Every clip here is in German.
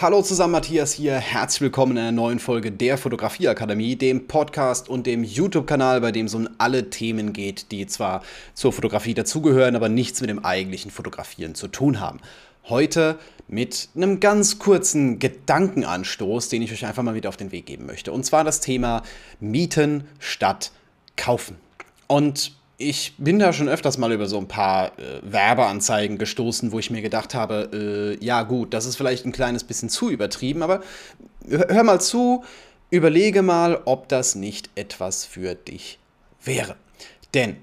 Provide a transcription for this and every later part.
Hallo zusammen, Matthias hier. Herzlich willkommen in einer neuen Folge der Fotografieakademie, dem Podcast und dem YouTube-Kanal, bei dem es um alle Themen geht, die zwar zur Fotografie dazugehören, aber nichts mit dem eigentlichen Fotografieren zu tun haben. Heute mit einem ganz kurzen Gedankenanstoß, den ich euch einfach mal wieder auf den Weg geben möchte. Und zwar das Thema Mieten statt Kaufen. Und ich bin da schon öfters mal über so ein paar äh, Werbeanzeigen gestoßen, wo ich mir gedacht habe, äh, ja gut, das ist vielleicht ein kleines bisschen zu übertrieben, aber hör, hör mal zu, überlege mal, ob das nicht etwas für dich wäre. Denn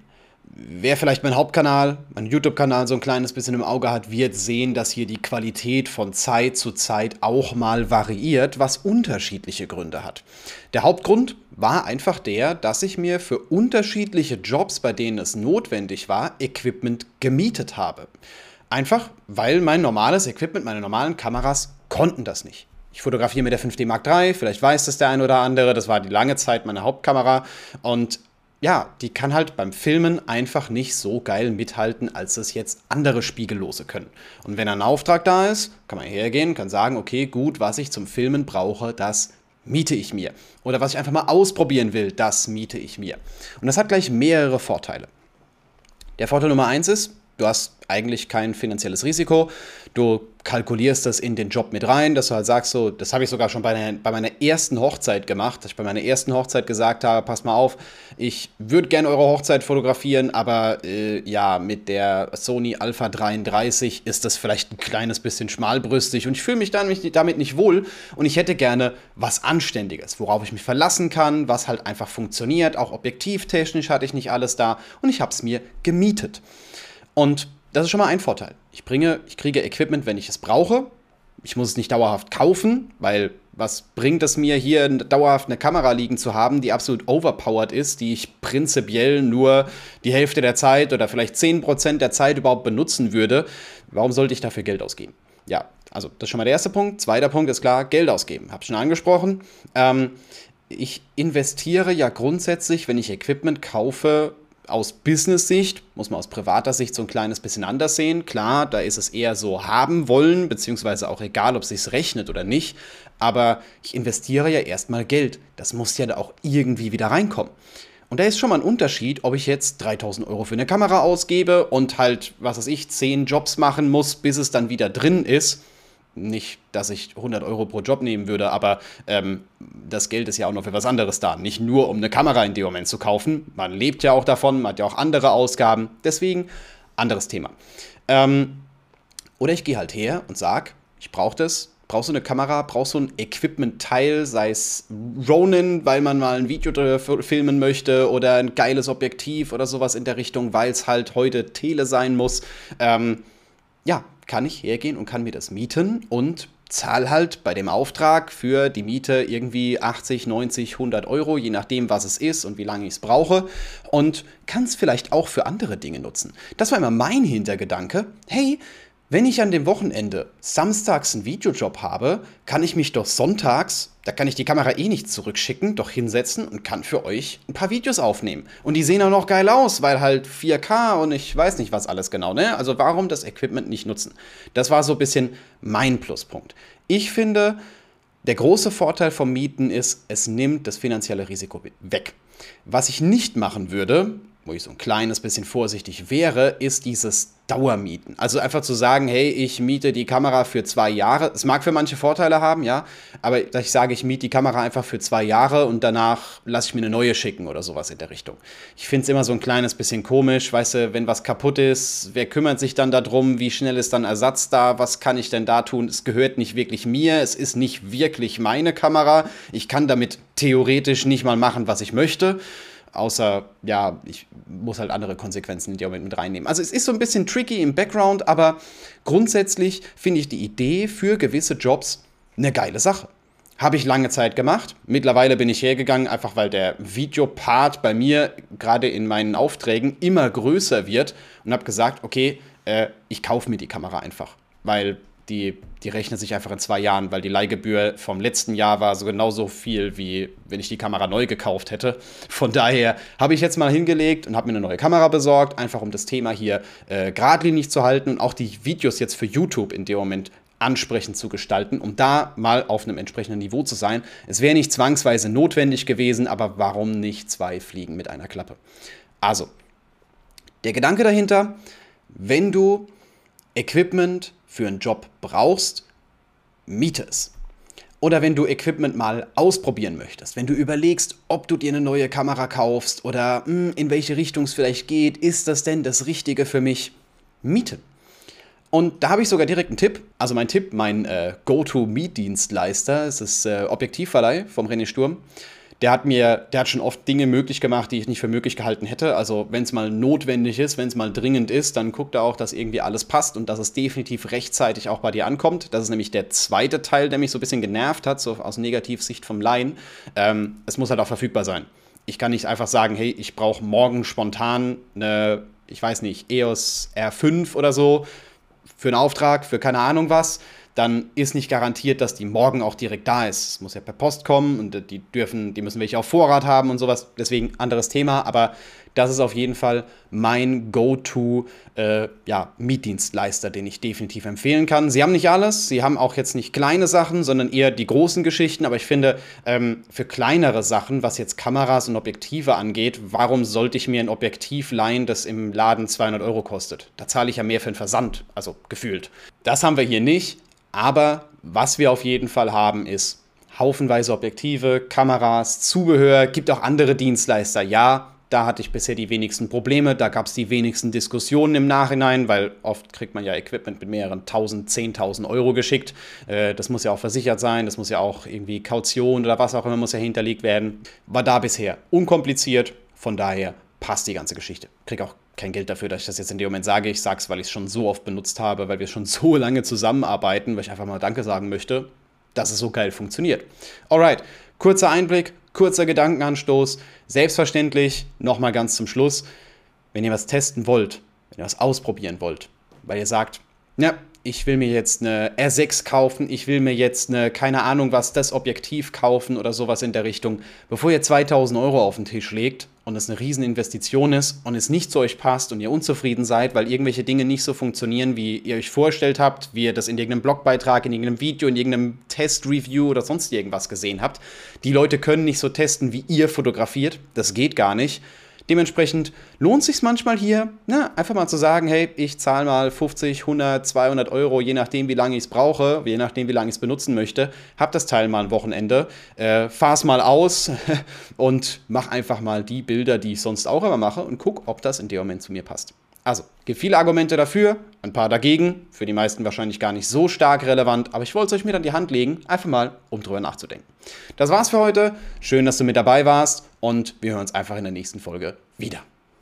wer vielleicht meinen Hauptkanal, meinen YouTube-Kanal so ein kleines bisschen im Auge hat, wird sehen, dass hier die Qualität von Zeit zu Zeit auch mal variiert, was unterschiedliche Gründe hat. Der Hauptgrund war einfach der, dass ich mir für unterschiedliche Jobs, bei denen es notwendig war, Equipment gemietet habe. Einfach, weil mein normales Equipment, meine normalen Kameras konnten das nicht. Ich fotografiere mit der 5D Mark III, vielleicht weiß das der ein oder andere, das war die lange Zeit meine Hauptkamera und ja, die kann halt beim Filmen einfach nicht so geil mithalten, als es jetzt andere Spiegellose können. Und wenn ein Auftrag da ist, kann man hergehen, kann sagen, okay, gut, was ich zum Filmen brauche, das miete ich mir. Oder was ich einfach mal ausprobieren will, das miete ich mir. Und das hat gleich mehrere Vorteile. Der Vorteil Nummer eins ist, du hast eigentlich kein finanzielles Risiko. Du kalkulierst das in den Job mit rein, dass du halt sagst, so, das habe ich sogar schon bei, einer, bei meiner ersten Hochzeit gemacht, dass ich bei meiner ersten Hochzeit gesagt habe, pass mal auf, ich würde gerne eure Hochzeit fotografieren, aber äh, ja, mit der Sony Alpha 33 ist das vielleicht ein kleines bisschen schmalbrüstig und ich fühle mich damit nicht wohl und ich hätte gerne was Anständiges, worauf ich mich verlassen kann, was halt einfach funktioniert, auch objektivtechnisch hatte ich nicht alles da und ich habe es mir gemietet. Und das ist schon mal ein Vorteil. Ich bringe, ich kriege Equipment, wenn ich es brauche. Ich muss es nicht dauerhaft kaufen, weil was bringt es mir hier dauerhaft eine Kamera liegen zu haben, die absolut overpowered ist, die ich prinzipiell nur die Hälfte der Zeit oder vielleicht 10% der Zeit überhaupt benutzen würde? Warum sollte ich dafür Geld ausgeben? Ja, also das ist schon mal der erste Punkt. Zweiter Punkt ist klar, Geld ausgeben. Hab schon angesprochen. Ähm, ich investiere ja grundsätzlich, wenn ich Equipment kaufe, aus Business-Sicht, muss man aus privater Sicht so ein kleines bisschen anders sehen. Klar, da ist es eher so haben wollen, beziehungsweise auch egal, ob es sich rechnet oder nicht. Aber ich investiere ja erstmal Geld. Das muss ja da auch irgendwie wieder reinkommen. Und da ist schon mal ein Unterschied, ob ich jetzt 3000 Euro für eine Kamera ausgebe und halt, was weiß ich, 10 Jobs machen muss, bis es dann wieder drin ist nicht, dass ich 100 Euro pro Job nehmen würde, aber ähm, das Geld ist ja auch noch für was anderes da. Nicht nur, um eine Kamera in dem Moment zu kaufen. Man lebt ja auch davon, man hat ja auch andere Ausgaben. Deswegen, anderes Thema. Ähm, oder ich gehe halt her und sage, ich brauche das. Brauchst du eine Kamera, brauchst du ein Equipment-Teil, sei es Ronin, weil man mal ein Video filmen möchte, oder ein geiles Objektiv oder sowas in der Richtung, weil es halt heute Tele sein muss. Ähm, ja, kann ich hergehen und kann mir das mieten und zahl halt bei dem Auftrag für die Miete irgendwie 80, 90, 100 Euro, je nachdem, was es ist und wie lange ich es brauche und kann es vielleicht auch für andere Dinge nutzen. Das war immer mein Hintergedanke. Hey, wenn ich an dem Wochenende samstags einen Videojob habe, kann ich mich doch sonntags, da kann ich die Kamera eh nicht zurückschicken, doch hinsetzen und kann für euch ein paar Videos aufnehmen. Und die sehen auch noch geil aus, weil halt 4K und ich weiß nicht was alles genau, ne? Also warum das Equipment nicht nutzen? Das war so ein bisschen mein Pluspunkt. Ich finde, der große Vorteil vom Mieten ist, es nimmt das finanzielle Risiko weg. Was ich nicht machen würde, wo ich so ein kleines bisschen vorsichtig wäre, ist dieses Dauermieten. Also einfach zu sagen, hey, ich miete die Kamera für zwei Jahre. Es mag für manche Vorteile haben, ja, aber ich sage, ich miete die Kamera einfach für zwei Jahre und danach lasse ich mir eine neue schicken oder sowas in der Richtung. Ich finde es immer so ein kleines bisschen komisch, weißt du, wenn was kaputt ist, wer kümmert sich dann darum, wie schnell ist dann Ersatz da, was kann ich denn da tun? Es gehört nicht wirklich mir, es ist nicht wirklich meine Kamera. Ich kann damit theoretisch nicht mal machen, was ich möchte außer, ja, ich muss halt andere Konsequenzen in dem Moment mit reinnehmen. Also es ist so ein bisschen tricky im Background, aber grundsätzlich finde ich die Idee für gewisse Jobs eine geile Sache. Habe ich lange Zeit gemacht. Mittlerweile bin ich hergegangen, einfach weil der Videopart bei mir gerade in meinen Aufträgen immer größer wird und habe gesagt, okay, äh, ich kaufe mir die Kamera einfach. Weil die, die rechnet sich einfach in zwei Jahren, weil die Leihgebühr vom letzten Jahr war so genauso viel, wie wenn ich die Kamera neu gekauft hätte. Von daher habe ich jetzt mal hingelegt und habe mir eine neue Kamera besorgt, einfach um das Thema hier äh, geradlinig zu halten und auch die Videos jetzt für YouTube in dem Moment ansprechend zu gestalten, um da mal auf einem entsprechenden Niveau zu sein. Es wäre nicht zwangsweise notwendig gewesen, aber warum nicht zwei Fliegen mit einer Klappe? Also, der Gedanke dahinter, wenn du Equipment für einen Job brauchst, miete es. Oder wenn du Equipment mal ausprobieren möchtest, wenn du überlegst, ob du dir eine neue Kamera kaufst oder mh, hm, in welche Richtung es vielleicht geht, ist das denn das Richtige für mich? Mieten. Und da habe ich sogar direkt einen Tipp. Also mein Tipp, mein äh, Go-To-Meet-Dienstleister, ist das äh, Objektivverleih vom René Sturm der hat mir, der hat schon oft Dinge möglich gemacht, die ich nicht für möglich gehalten hätte. Also wenn es mal notwendig ist, wenn es mal dringend ist, dann guckt er auch, dass irgendwie alles passt und dass es definitiv rechtzeitig auch bei dir ankommt. Das ist nämlich der zweite Teil, der mich so ein bisschen genervt hat, so aus Negativsicht vom Laien. Ähm, es muss halt auch verfügbar sein. Ich kann nicht einfach sagen, hey, ich brauche morgen spontan eine, ich weiß nicht, EOS R5 oder so für einen Auftrag, für keine Ahnung was dann ist nicht garantiert, dass die morgen auch direkt da ist. Es muss ja per Post kommen und die dürfen, die müssen welche auf Vorrat haben und sowas. Deswegen anderes Thema, aber das ist auf jeden Fall mein Go-To äh, ja, Mietdienstleister, den ich definitiv empfehlen kann. Sie haben nicht alles, sie haben auch jetzt nicht kleine Sachen, sondern eher die großen Geschichten, aber ich finde, ähm, für kleinere Sachen, was jetzt Kameras und Objektive angeht, warum sollte ich mir ein Objektiv leihen, das im Laden 200 Euro kostet? Da zahle ich ja mehr für den Versand, also gefühlt. Das haben wir hier nicht. Aber was wir auf jeden Fall haben, ist haufenweise Objektive, Kameras, Zubehör, gibt auch andere Dienstleister. Ja, da hatte ich bisher die wenigsten Probleme, da gab es die wenigsten Diskussionen im Nachhinein, weil oft kriegt man ja Equipment mit mehreren tausend, zehntausend Euro geschickt. Äh, das muss ja auch versichert sein, das muss ja auch irgendwie Kaution oder was auch immer muss ja hinterlegt werden. War da bisher unkompliziert, von daher passt die ganze Geschichte. Krieg auch kein Geld dafür, dass ich das jetzt in dem Moment sage. Ich sage es, weil ich es schon so oft benutzt habe, weil wir schon so lange zusammenarbeiten, weil ich einfach mal Danke sagen möchte, dass es so geil funktioniert. Alright, kurzer Einblick, kurzer Gedankenanstoß. Selbstverständlich, nochmal ganz zum Schluss, wenn ihr was testen wollt, wenn ihr was ausprobieren wollt, weil ihr sagt, ja, ich will mir jetzt eine R6 kaufen, ich will mir jetzt eine, keine Ahnung was, das Objektiv kaufen oder sowas in der Richtung, bevor ihr 2000 Euro auf den Tisch legt und es eine Rieseninvestition ist und es nicht zu euch passt und ihr unzufrieden seid, weil irgendwelche Dinge nicht so funktionieren, wie ihr euch vorgestellt habt, wie ihr das in irgendeinem Blogbeitrag, in irgendeinem Video, in irgendeinem Test-Review oder sonst irgendwas gesehen habt. Die Leute können nicht so testen, wie ihr fotografiert. Das geht gar nicht. Dementsprechend lohnt sich manchmal hier, na, einfach mal zu sagen, hey, ich zahle mal 50, 100, 200 Euro, je nachdem, wie lange ich es brauche, je nachdem, wie lange ich es benutzen möchte, hab das Teil mal ein Wochenende, äh, fahr's mal aus und mach einfach mal die Bilder, die ich sonst auch immer mache und guck, ob das in dem Moment zu mir passt. Also, gibt viele Argumente dafür, ein paar dagegen, für die meisten wahrscheinlich gar nicht so stark relevant, aber ich wollte es euch mit an die Hand legen, einfach mal, um drüber nachzudenken. Das war's für heute. Schön, dass du mit dabei warst und wir hören uns einfach in der nächsten Folge wieder.